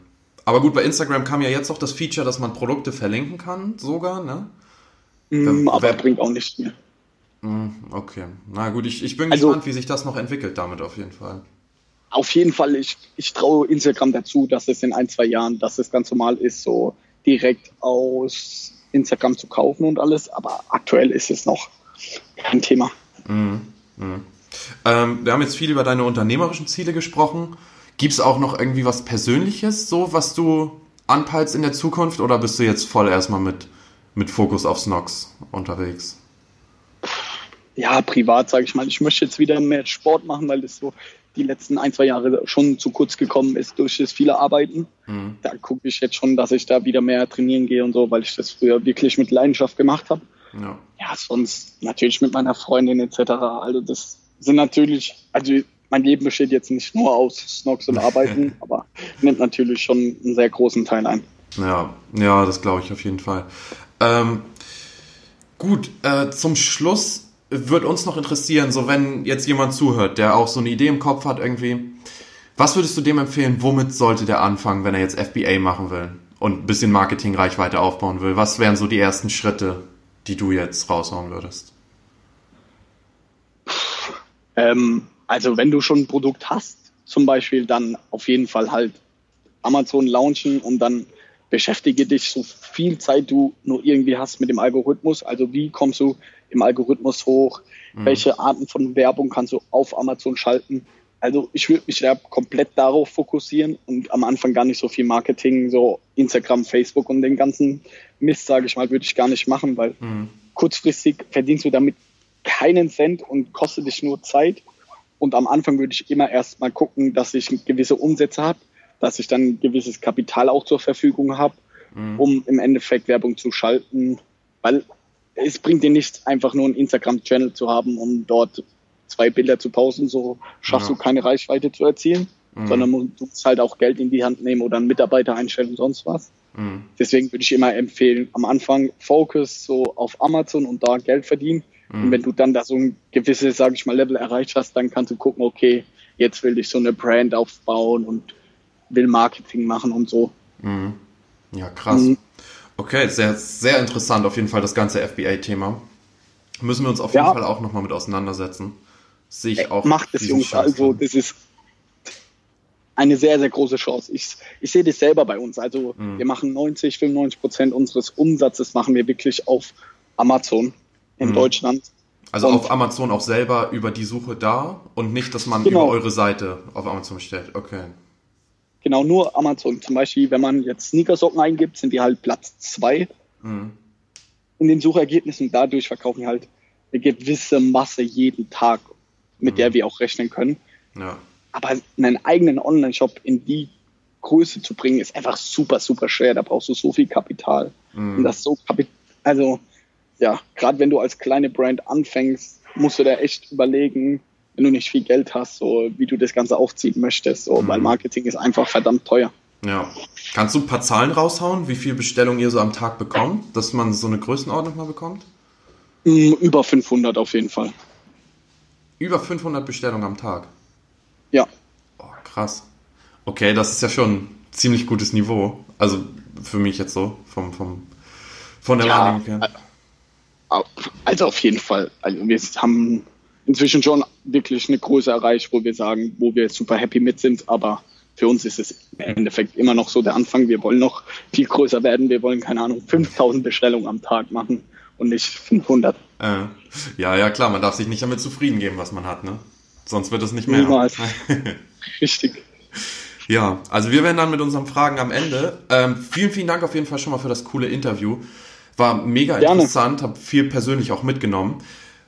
Aber gut, bei Instagram kam ja jetzt auch das Feature, dass man Produkte verlinken kann, sogar, ne? Mm, aber wer, bringt auch nichts mehr. Mhm, okay. Na gut, ich, ich bin also, gespannt, wie sich das noch entwickelt damit auf jeden Fall. Auf jeden Fall, ich, ich traue Instagram dazu, dass es in ein, zwei Jahren, dass es ganz normal ist, so direkt aus Instagram zu kaufen und alles, aber aktuell ist es noch kein Thema. Mhm. Mhm. Ähm, wir haben jetzt viel über deine unternehmerischen Ziele gesprochen. Gibt es auch noch irgendwie was Persönliches, so was du anpeilst in der Zukunft oder bist du jetzt voll erstmal mit, mit Fokus auf Snox unterwegs? Ja, privat sage ich mal. Ich möchte jetzt wieder mehr Sport machen, weil das so die letzten ein, zwei Jahre schon zu kurz gekommen ist durch das viele Arbeiten. Mhm. Da gucke ich jetzt schon, dass ich da wieder mehr trainieren gehe und so, weil ich das früher wirklich mit Leidenschaft gemacht habe. Ja. ja, sonst natürlich mit meiner Freundin etc. Also das sind natürlich, also mein Leben besteht jetzt nicht nur aus Snox und Arbeiten, aber nimmt natürlich schon einen sehr großen Teil ein. Ja, ja, das glaube ich auf jeden Fall. Ähm, gut, äh, zum Schluss würde uns noch interessieren, so wenn jetzt jemand zuhört, der auch so eine Idee im Kopf hat irgendwie, Was würdest du dem empfehlen, womit sollte der anfangen, wenn er jetzt FBA machen will und ein bisschen Marketingreichweite aufbauen will? Was wären so die ersten Schritte, die du jetzt raushauen würdest? Ähm, also wenn du schon ein Produkt hast, zum Beispiel, dann auf jeden Fall halt Amazon launchen und dann beschäftige dich so viel Zeit du nur irgendwie hast mit dem Algorithmus. Also wie kommst du im Algorithmus hoch? Mhm. Welche Arten von Werbung kannst du auf Amazon schalten? Also ich würde mich da komplett darauf fokussieren und am Anfang gar nicht so viel Marketing, so Instagram, Facebook und den ganzen Mist, sage ich mal, würde ich gar nicht machen, weil mhm. kurzfristig verdienst du damit keinen Cent und kostet dich nur Zeit. Und am Anfang würde ich immer erst mal gucken, dass ich gewisse Umsätze habe, dass ich dann gewisses Kapital auch zur Verfügung habe, mhm. um im Endeffekt Werbung zu schalten. Weil es bringt dir nichts, einfach nur einen Instagram-Channel zu haben, um dort zwei Bilder zu pausen. So schaffst ja. du keine Reichweite zu erzielen, mhm. sondern du musst halt auch Geld in die Hand nehmen oder einen Mitarbeiter einstellen und sonst was. Mhm. Deswegen würde ich immer empfehlen, am Anfang Focus so auf Amazon und da Geld verdienen Mhm. Und wenn du dann da so ein gewisses, sage ich mal, Level erreicht hast, dann kannst du gucken, okay, jetzt will ich so eine Brand aufbauen und will Marketing machen und so. Mhm. Ja, krass. Okay, sehr, sehr interessant auf jeden Fall das ganze FBA-Thema. Müssen wir uns auf jeden ja. Fall auch nochmal mit auseinandersetzen. Sehe ich auch. Macht es, Jungs. Also, das ist eine sehr, sehr große Chance. Ich, ich sehe das selber bei uns. Also, mhm. wir machen 90, 95 Prozent unseres Umsatzes machen wir wirklich auf Amazon in mhm. Deutschland. Also und auf Amazon auch selber über die Suche da und nicht, dass man genau. über eure Seite auf Amazon stellt. Okay. Genau, nur Amazon. Zum Beispiel, wenn man jetzt Sneakersocken eingibt, sind die halt Platz zwei mhm. in den Suchergebnissen. Dadurch verkaufen wir halt eine gewisse Masse jeden Tag, mit mhm. der wir auch rechnen können. Ja. Aber einen eigenen Online-Shop in die Größe zu bringen, ist einfach super, super schwer. Da brauchst du so viel Kapital. Mhm. Und das so Kapital, also ja, gerade wenn du als kleine Brand anfängst, musst du da echt überlegen, wenn du nicht viel Geld hast, so wie du das Ganze aufziehen möchtest, so, mhm. weil Marketing ist einfach verdammt teuer. Ja. Kannst du ein paar Zahlen raushauen, wie viel Bestellungen ihr so am Tag bekommt, dass man so eine Größenordnung mal bekommt? Mm, über 500 auf jeden Fall. Über 500 Bestellungen am Tag? Ja. Oh, krass. Okay, das ist ja schon ein ziemlich gutes Niveau. Also für mich jetzt so, vom, vom, von der ja, Wahrnehmung her. Also auf jeden Fall. Also wir haben inzwischen schon wirklich eine Größe erreicht, wo wir sagen, wo wir super happy mit sind, aber für uns ist es im Endeffekt immer noch so der Anfang. Wir wollen noch viel größer werden. Wir wollen, keine Ahnung, 5000 Bestellungen am Tag machen und nicht 500. Äh, ja, ja, klar, man darf sich nicht damit zufrieden geben, was man hat, ne? Sonst wird es nicht mehr. Niemals. Richtig. Ja, also wir werden dann mit unseren Fragen am Ende. Ähm, vielen, vielen Dank auf jeden Fall schon mal für das coole Interview. War mega Gerne. interessant, habe viel persönlich auch mitgenommen.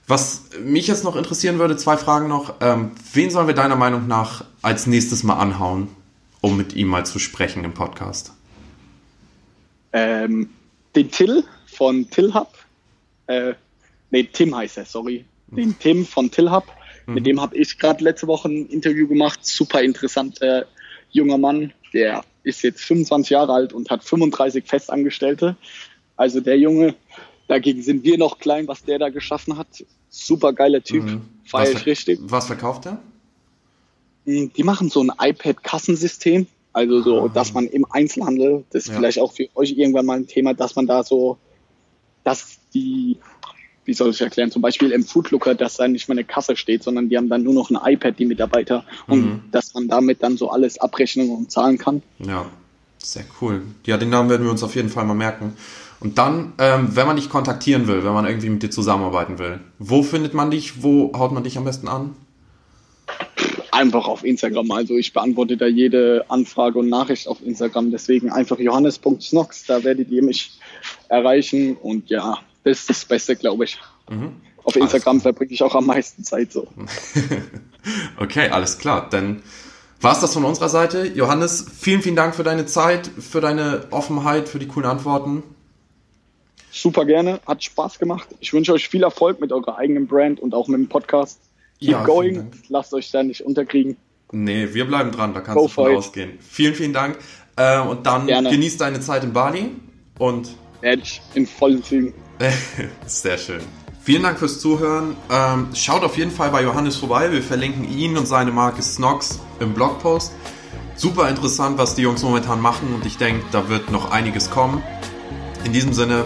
Was mich jetzt noch interessieren würde, zwei Fragen noch. Ähm, wen sollen wir deiner Meinung nach als nächstes mal anhauen, um mit ihm mal zu sprechen im Podcast? Ähm, den Till von Tillhub. Äh, nee, Tim heißt er, sorry. Den Tim von Tillhub. Mhm. Mit dem habe ich gerade letzte Woche ein Interview gemacht. Super interessanter junger Mann. Der ist jetzt 25 Jahre alt und hat 35 Festangestellte. Also der Junge, dagegen sind wir noch klein, was der da geschaffen hat. Super geiler Typ, mhm. feiere ich richtig. Was verkauft er? Hm, die machen so ein iPad-Kassensystem. Also so, ah. dass man im Einzelhandel, das ist ja. vielleicht auch für euch irgendwann mal ein Thema, dass man da so, dass die, wie soll ich erklären, zum Beispiel im Foodlooker, dass da nicht mal eine Kasse steht, sondern die haben dann nur noch ein iPad, die Mitarbeiter, und mhm. dass man damit dann so alles abrechnen und zahlen kann. Ja, sehr cool. Ja, den Namen werden wir uns auf jeden Fall mal merken. Und dann, ähm, wenn man dich kontaktieren will, wenn man irgendwie mit dir zusammenarbeiten will, wo findet man dich? Wo haut man dich am besten an? Einfach auf Instagram. Also ich beantworte da jede Anfrage und Nachricht auf Instagram. Deswegen einfach johannes.snox, da werdet ihr mich erreichen. Und ja, das ist das Beste, glaube ich. Mhm. Auf Instagram verbringe ich auch am meisten Zeit so. okay, alles klar. Dann war es das von unserer Seite. Johannes, vielen, vielen Dank für deine Zeit, für deine Offenheit, für die coolen Antworten super gerne, hat Spaß gemacht. Ich wünsche euch viel Erfolg mit eurer eigenen Brand und auch mit dem Podcast. Keep ja, going, lasst euch da nicht unterkriegen. Nee, wir bleiben dran, da kannst Go du von ausgehen. Vielen, vielen Dank. Äh, und dann gerne. genießt deine Zeit in Bali und. Ich in vollen Zügen. Sehr schön. Vielen Dank fürs Zuhören. Ähm, schaut auf jeden Fall bei Johannes vorbei. Wir verlinken ihn und seine Marke Snox im Blogpost. Super interessant, was die Jungs momentan machen und ich denke, da wird noch einiges kommen. In diesem Sinne,